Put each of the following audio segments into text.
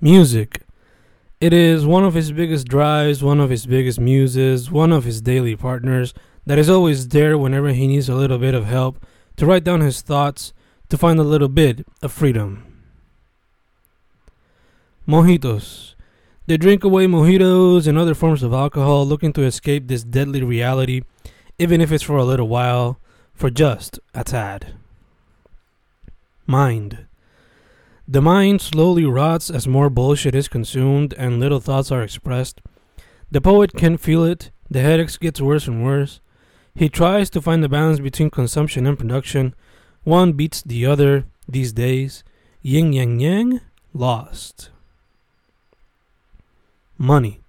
Music. It is one of his biggest drives, one of his biggest muses, one of his daily partners that is always there whenever he needs a little bit of help to write down his thoughts, to find a little bit of freedom. Mojitos. They drink away mojitos and other forms of alcohol, looking to escape this deadly reality, even if it's for a little while, for just a tad. Mind. The mind slowly rots as more bullshit is consumed and little thoughts are expressed. The poet can feel it, the headaches gets worse and worse. He tries to find the balance between consumption and production. One beats the other these days. Yin yang yang, lost. Money.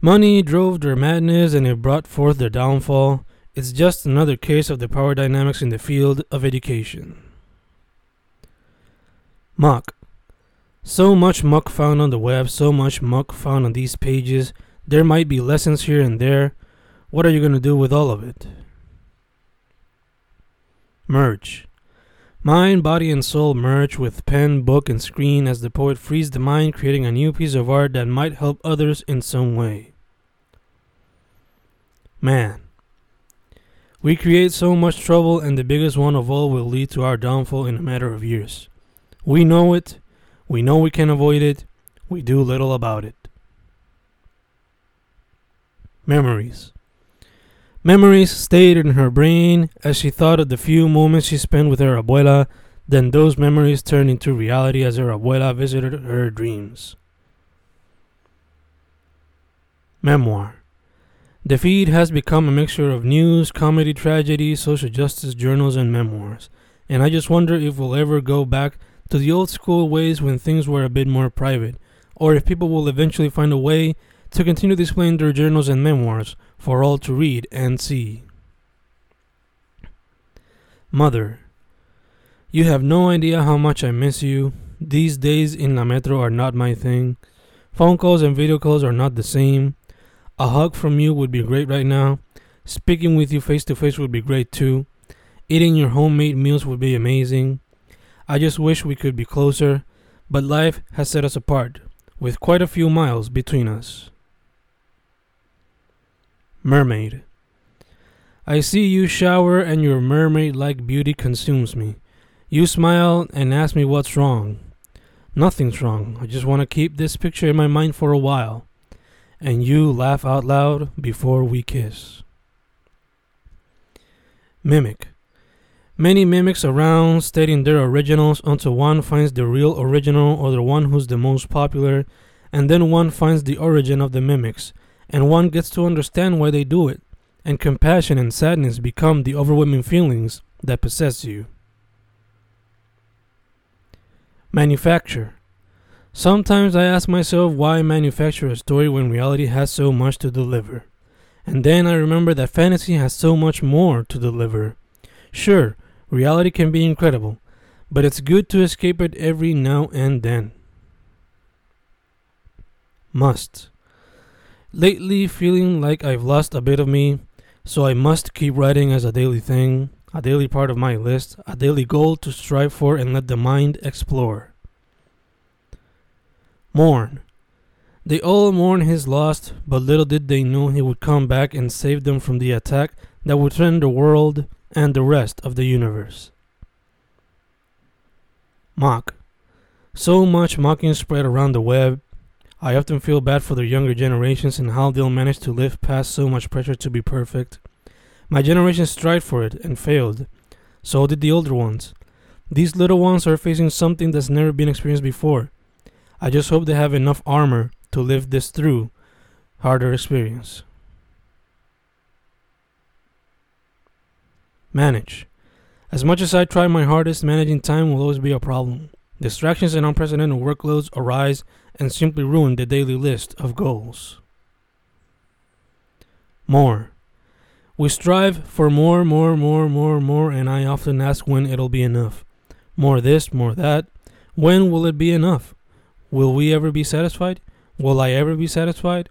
Money drove their madness and it brought forth their downfall. It's just another case of the power dynamics in the field of education. Muck. So much muck found on the web, so much muck found on these pages. There might be lessons here and there. What are you going to do with all of it? Merge. Mind, body, and soul merge with pen, book, and screen as the poet frees the mind, creating a new piece of art that might help others in some way. Man. We create so much trouble, and the biggest one of all will lead to our downfall in a matter of years. We know it. We know we can avoid it. We do little about it. Memories. Memories stayed in her brain as she thought of the few moments she spent with her abuela. Then those memories turned into reality as her abuela visited her dreams. Memoir. The feed has become a mixture of news, comedy, tragedy, social justice journals, and memoirs. And I just wonder if we'll ever go back to the old school ways when things were a bit more private, or if people will eventually find a way to continue displaying their journals and memoirs for all to read and see. Mother, you have no idea how much I miss you. These days in La Metro are not my thing. Phone calls and video calls are not the same. A hug from you would be great right now. Speaking with you face to face would be great too. Eating your homemade meals would be amazing. I just wish we could be closer, but life has set us apart, with quite a few miles between us. Mermaid. I see you shower and your mermaid like beauty consumes me. You smile and ask me what's wrong. Nothing's wrong. I just want to keep this picture in my mind for a while. And you laugh out loud before we kiss. Mimic. Many mimics around stating their originals until one finds the real original or the one who's the most popular, and then one finds the origin of the mimics, and one gets to understand why they do it, and compassion and sadness become the overwhelming feelings that possess you. Manufacture. Sometimes I ask myself why manufacture a story when reality has so much to deliver. And then I remember that fantasy has so much more to deliver. Sure, Reality can be incredible, but it's good to escape it every now and then. Must. Lately, feeling like I've lost a bit of me, so I must keep writing as a daily thing, a daily part of my list, a daily goal to strive for and let the mind explore. Mourn. They all mourn his loss, but little did they know he would come back and save them from the attack that would threaten the world and the rest of the universe. Mock. So much mocking spread around the web. I often feel bad for the younger generations and how they'll manage to live past so much pressure to be perfect. My generation strived for it and failed. So did the older ones. These little ones are facing something that's never been experienced before. I just hope they have enough armor to live this through harder experience. Manage. As much as I try my hardest, managing time will always be a problem. Distractions and unprecedented workloads arise and simply ruin the daily list of goals. More. We strive for more, more, more, more, more, and I often ask when it'll be enough. More this, more that. When will it be enough? Will we ever be satisfied? Will I ever be satisfied?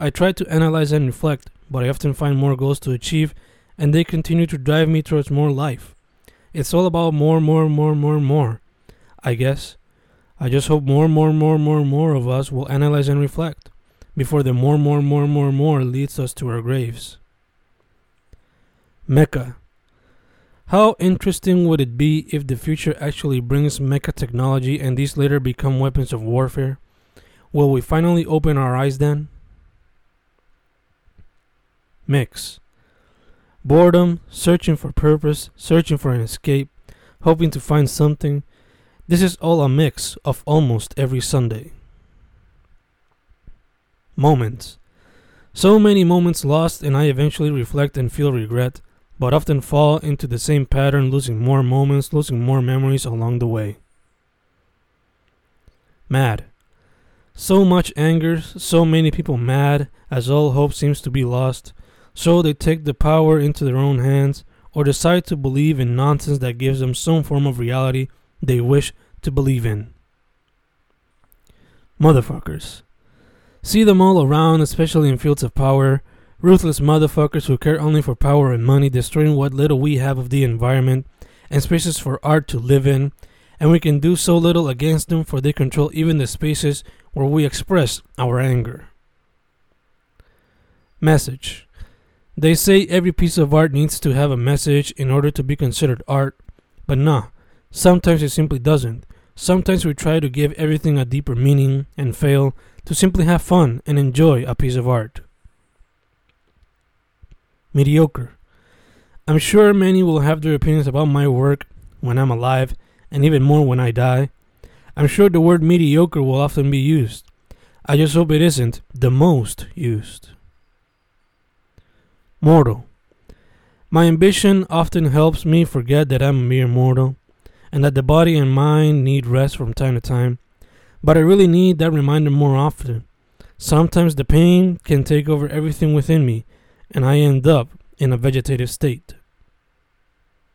I try to analyze and reflect, but I often find more goals to achieve and they continue to drive me towards more life. It's all about more, more, more, more, more. I guess. I just hope more, more, more, more, more of us will analyze and reflect before the more, more, more, more, more leads us to our graves. Mecha. How interesting would it be if the future actually brings mecha technology and these later become weapons of warfare? Will we finally open our eyes then? Mix. Boredom, searching for purpose, searching for an escape, hoping to find something. This is all a mix of almost every Sunday. Moments. So many moments lost, and I eventually reflect and feel regret but often fall into the same pattern, losing more moments, losing more memories along the way. Mad. So much anger, so many people mad, as all hope seems to be lost, so they take the power into their own hands or decide to believe in nonsense that gives them some form of reality they wish to believe in. Motherfuckers. See them all around, especially in fields of power, Ruthless motherfuckers who care only for power and money, destroying what little we have of the environment and spaces for art to live in, and we can do so little against them for they control even the spaces where we express our anger. Message They say every piece of art needs to have a message in order to be considered art, but nah, sometimes it simply doesn't. Sometimes we try to give everything a deeper meaning and fail to simply have fun and enjoy a piece of art mediocre. I'm sure many will have their opinions about my work when I'm alive, and even more when I die. I'm sure the word mediocre will often be used. I just hope it isn't the most used. Mortal. My ambition often helps me forget that I'm a mere mortal, and that the body and mind need rest from time to time, but I really need that reminder more often. Sometimes the pain can take over everything within me, and I end up in a vegetative state.